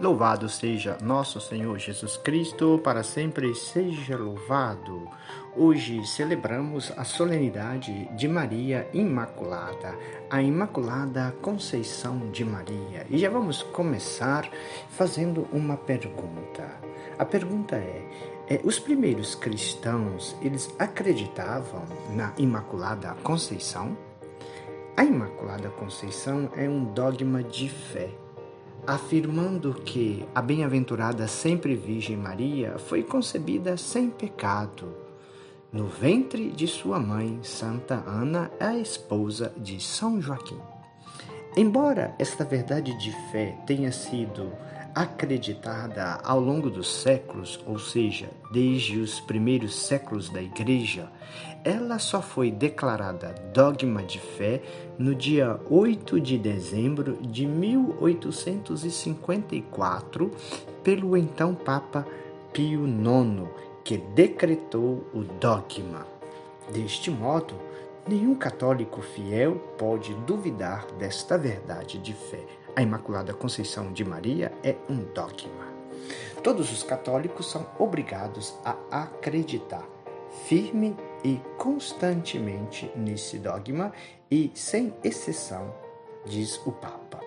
Louvado seja nosso Senhor Jesus Cristo, para sempre seja louvado. Hoje celebramos a solenidade de Maria Imaculada, a Imaculada Conceição de Maria. E já vamos começar fazendo uma pergunta. A pergunta é: é os primeiros cristãos, eles acreditavam na Imaculada Conceição? A Imaculada Conceição é um dogma de fé afirmando que a bem-aventurada sempre Virgem Maria foi concebida sem pecado. No ventre de sua mãe, Santa Ana, a esposa de São Joaquim. Embora esta verdade de fé tenha sido acreditada ao longo dos séculos, ou seja, desde os primeiros séculos da Igreja, ela só foi declarada dogma de fé no dia 8 de dezembro de 1854 pelo então Papa Pio IX, que decretou o dogma. Deste modo, nenhum católico fiel pode duvidar desta verdade de fé a Imaculada Conceição de Maria é um dogma. Todos os católicos são obrigados a acreditar firme e constantemente nesse dogma e sem exceção, diz o Papa.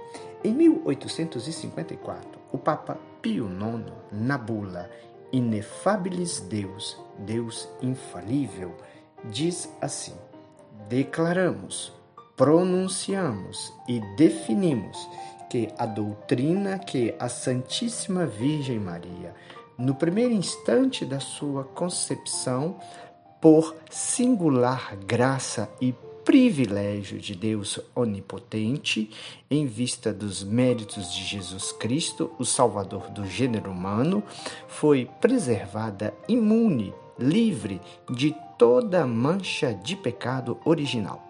Em 1854, o Papa Pio IX, na bula Inefabilis Deus, Deus infalível, diz assim: Declaramos, pronunciamos e definimos que a doutrina que a Santíssima Virgem Maria, no primeiro instante da sua concepção, por singular graça e privilégio de Deus onipotente, em vista dos méritos de Jesus Cristo, o Salvador do gênero humano, foi preservada imune, livre de toda mancha de pecado original.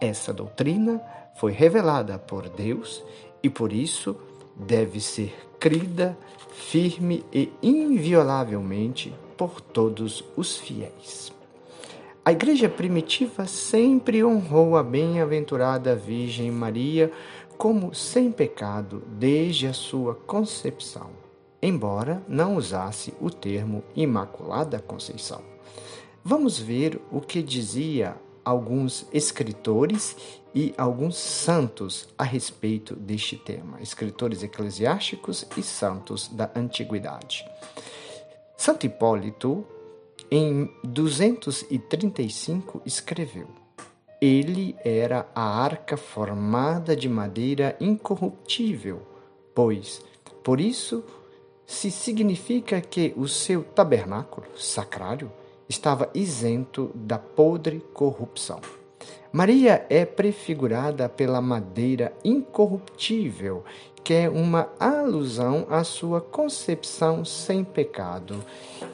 Essa doutrina foi revelada por Deus e por isso deve ser crida firme e inviolavelmente por todos os fiéis. A igreja primitiva sempre honrou a bem-aventurada Virgem Maria como sem pecado desde a sua concepção, embora não usasse o termo Imaculada Conceição. Vamos ver o que dizia alguns escritores e alguns santos a respeito deste tema, escritores eclesiásticos e santos da antiguidade. Santo Hipólito, em 235, escreveu: Ele era a arca formada de madeira incorruptível, pois, por isso, se significa que o seu tabernáculo sacrário estava isento da podre corrupção. Maria é prefigurada pela madeira incorruptível, que é uma alusão à sua concepção sem pecado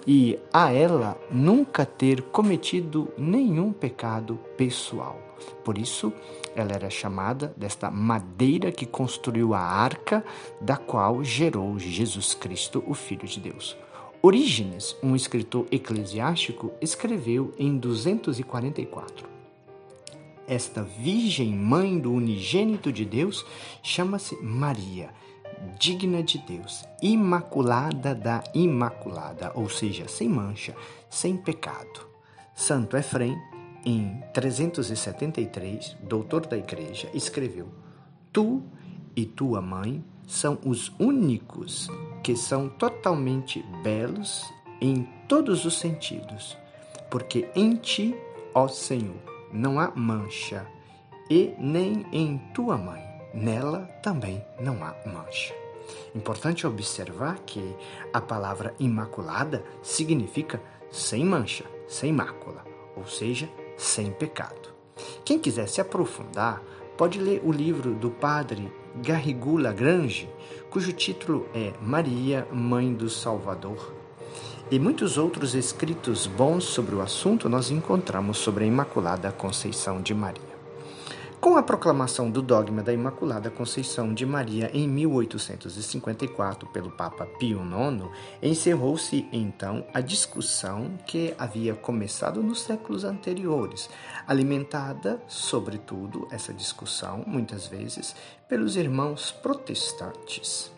e a ela nunca ter cometido nenhum pecado pessoal. Por isso, ela era chamada desta madeira que construiu a arca, da qual gerou Jesus Cristo, o Filho de Deus. Orígenes, um escritor eclesiástico, escreveu em 244. Esta Virgem Mãe do Unigênito de Deus chama-se Maria, digna de Deus, imaculada da Imaculada, ou seja, sem mancha, sem pecado. Santo Efrem, em 373, doutor da Igreja, escreveu: Tu e tua mãe são os únicos que são totalmente belos em todos os sentidos, porque em ti, ó Senhor, não há mancha, e nem em tua mãe, nela também não há mancha. Importante observar que a palavra imaculada significa sem mancha, sem mácula, ou seja, sem pecado. Quem quiser se aprofundar, pode ler o livro do padre Garrigou Lagrange, cujo título é Maria, Mãe do Salvador. E muitos outros escritos bons sobre o assunto nós encontramos sobre a Imaculada Conceição de Maria. Com a proclamação do dogma da Imaculada Conceição de Maria em 1854 pelo Papa Pio IX, encerrou-se então a discussão que havia começado nos séculos anteriores, alimentada, sobretudo, essa discussão, muitas vezes, pelos irmãos protestantes.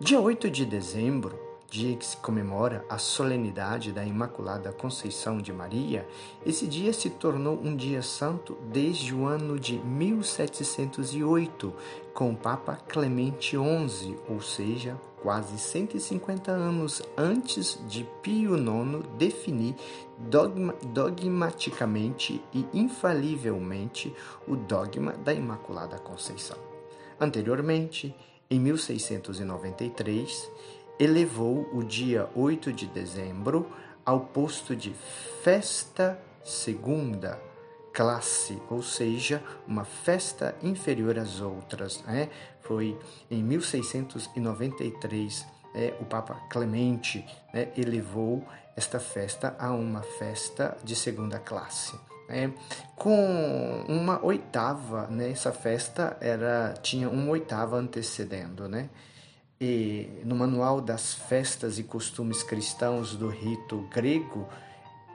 Dia 8 de dezembro, dia que se comemora a solenidade da Imaculada Conceição de Maria, esse dia se tornou um dia santo desde o ano de 1708, com o Papa Clemente XI, ou seja, quase 150 anos antes de Pio IX definir dogma, dogmaticamente e infalivelmente o dogma da Imaculada Conceição. Anteriormente, em 1693, elevou o dia 8 de dezembro ao posto de festa segunda classe, ou seja, uma festa inferior às outras. Né? Foi em 1693 é, o Papa Clemente né, elevou esta festa a uma festa de segunda classe. Né? Com uma oitava, né, essa festa era tinha uma oitava antecedendo, né? E no manual das festas e costumes cristãos do rito grego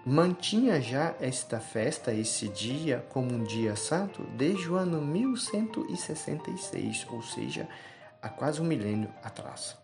mantinha já esta festa, esse dia, como um dia santo desde o ano 1166, ou seja, há quase um milênio atrás.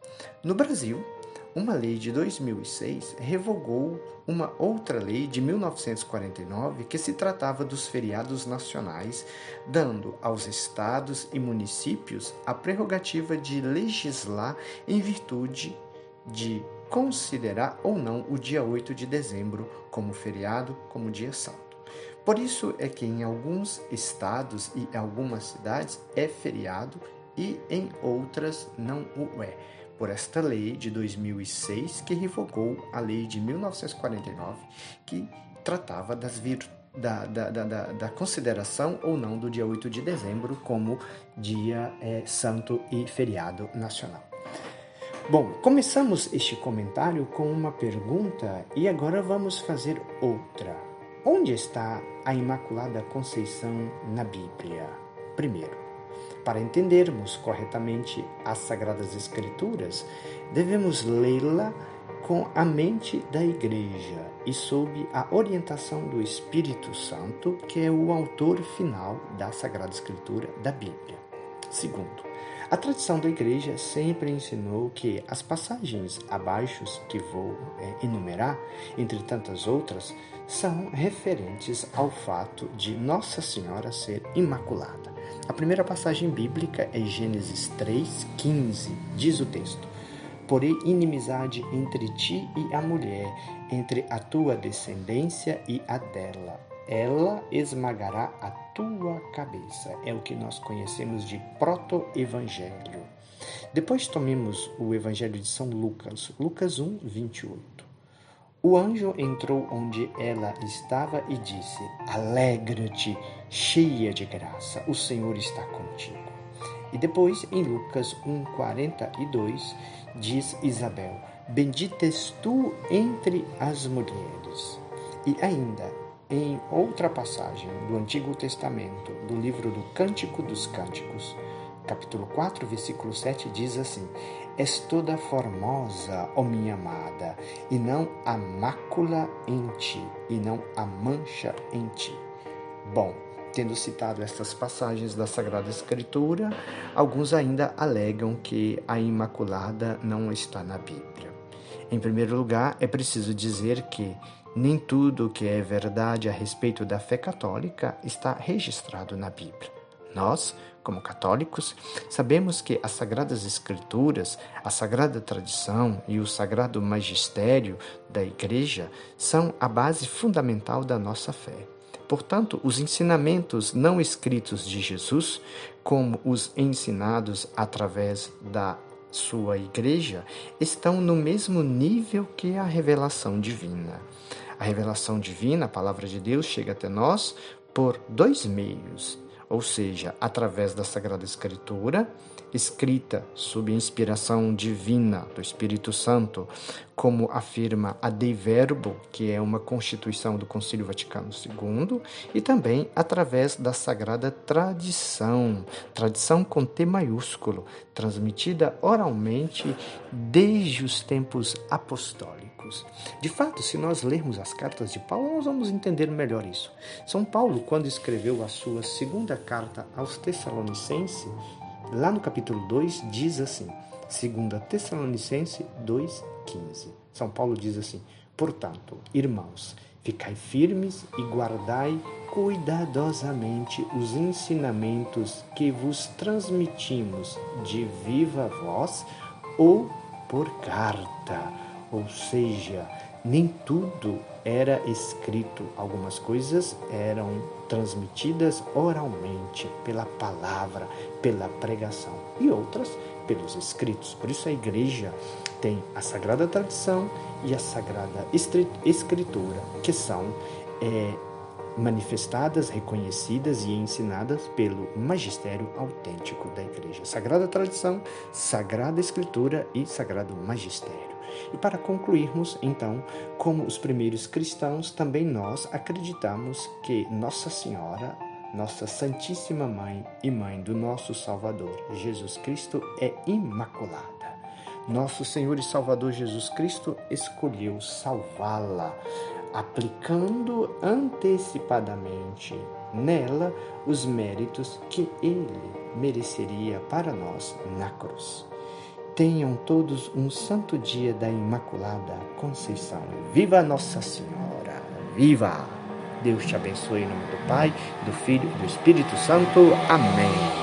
No Brasil, uma lei de 2006 revogou uma outra lei de 1949 que se tratava dos feriados nacionais, dando aos estados e municípios a prerrogativa de legislar em virtude de considerar ou não o dia 8 de dezembro como feriado, como dia santo. Por isso é que em alguns estados e algumas cidades é feriado e em outras não o é. Por esta lei de 2006 que revogou a lei de 1949 que tratava das virtudes da, da, da, da, consideração ou não do dia 8 de dezembro como dia é, santo e feriado nacional. Bom, começamos este comentário com uma pergunta e agora vamos fazer outra. Onde está a Imaculada Conceição na Bíblia? Primeiro, para entendermos corretamente as Sagradas Escrituras, devemos lê-la com a mente da Igreja e sob a orientação do Espírito Santo, que é o autor final da Sagrada Escritura da Bíblia. Segundo, a tradição da igreja sempre ensinou que as passagens abaixo que vou é, enumerar, entre tantas outras, são referentes ao fato de Nossa Senhora ser imaculada. A primeira passagem bíblica é Gênesis 3:15, diz o texto: Porém inimizade entre ti e a mulher, entre a tua descendência e a dela ela esmagará a tua cabeça. É o que nós conhecemos de proto-evangelho. Depois tomemos o evangelho de São Lucas, Lucas 1, 28. O anjo entrou onde ela estava e disse: Alegra-te, cheia de graça, o Senhor está contigo. E depois, em Lucas 1, 42, diz Isabel: Bendita és tu entre as mulheres. E ainda, em outra passagem do Antigo Testamento, do livro do Cântico dos Cânticos, capítulo 4, versículo 7, diz assim: És toda formosa, ó minha amada, e não há mácula em ti, e não há mancha em ti. Bom, tendo citado estas passagens da Sagrada Escritura, alguns ainda alegam que a Imaculada não está na Bíblia. Em primeiro lugar, é preciso dizer que nem tudo o que é verdade a respeito da fé católica está registrado na Bíblia. Nós, como católicos, sabemos que as Sagradas Escrituras, a Sagrada Tradição e o Sagrado Magistério da Igreja são a base fundamental da nossa fé. Portanto, os ensinamentos não escritos de Jesus, como os ensinados através da sua igreja, estão no mesmo nível que a revelação divina. A revelação divina, a palavra de Deus, chega até nós por dois meios, ou seja, através da Sagrada Escritura escrita sob inspiração divina do Espírito Santo, como afirma a Dei Verbo, que é uma constituição do Concílio Vaticano II, e também através da sagrada tradição, tradição com T maiúsculo, transmitida oralmente desde os tempos apostólicos. De fato, se nós lermos as cartas de Paulo, nós vamos entender melhor isso. São Paulo, quando escreveu a sua segunda carta aos Tessalonicenses, lá no capítulo 2, diz assim: Segunda Tessalonicense 2:15. São Paulo diz assim: "Portanto, irmãos, ficai firmes e guardai cuidadosamente os ensinamentos que vos transmitimos de viva voz ou por carta, ou seja, nem tudo era escrito, algumas coisas eram transmitidas oralmente, pela palavra, pela pregação, e outras pelos escritos. Por isso a igreja tem a sagrada tradição e a sagrada escritura, que são é, manifestadas, reconhecidas e ensinadas pelo magistério autêntico da igreja. Sagrada tradição, sagrada escritura e sagrado magistério. E para concluirmos, então, como os primeiros cristãos, também nós acreditamos que Nossa Senhora, nossa Santíssima Mãe e Mãe do nosso Salvador, Jesus Cristo, é imaculada. Nosso Senhor e Salvador Jesus Cristo escolheu salvá-la, aplicando antecipadamente nela os méritos que ele mereceria para nós na cruz. Tenham todos um santo dia da Imaculada Conceição. Viva Nossa Senhora! Viva! Deus te abençoe em nome do Pai, do Filho e do Espírito Santo. Amém.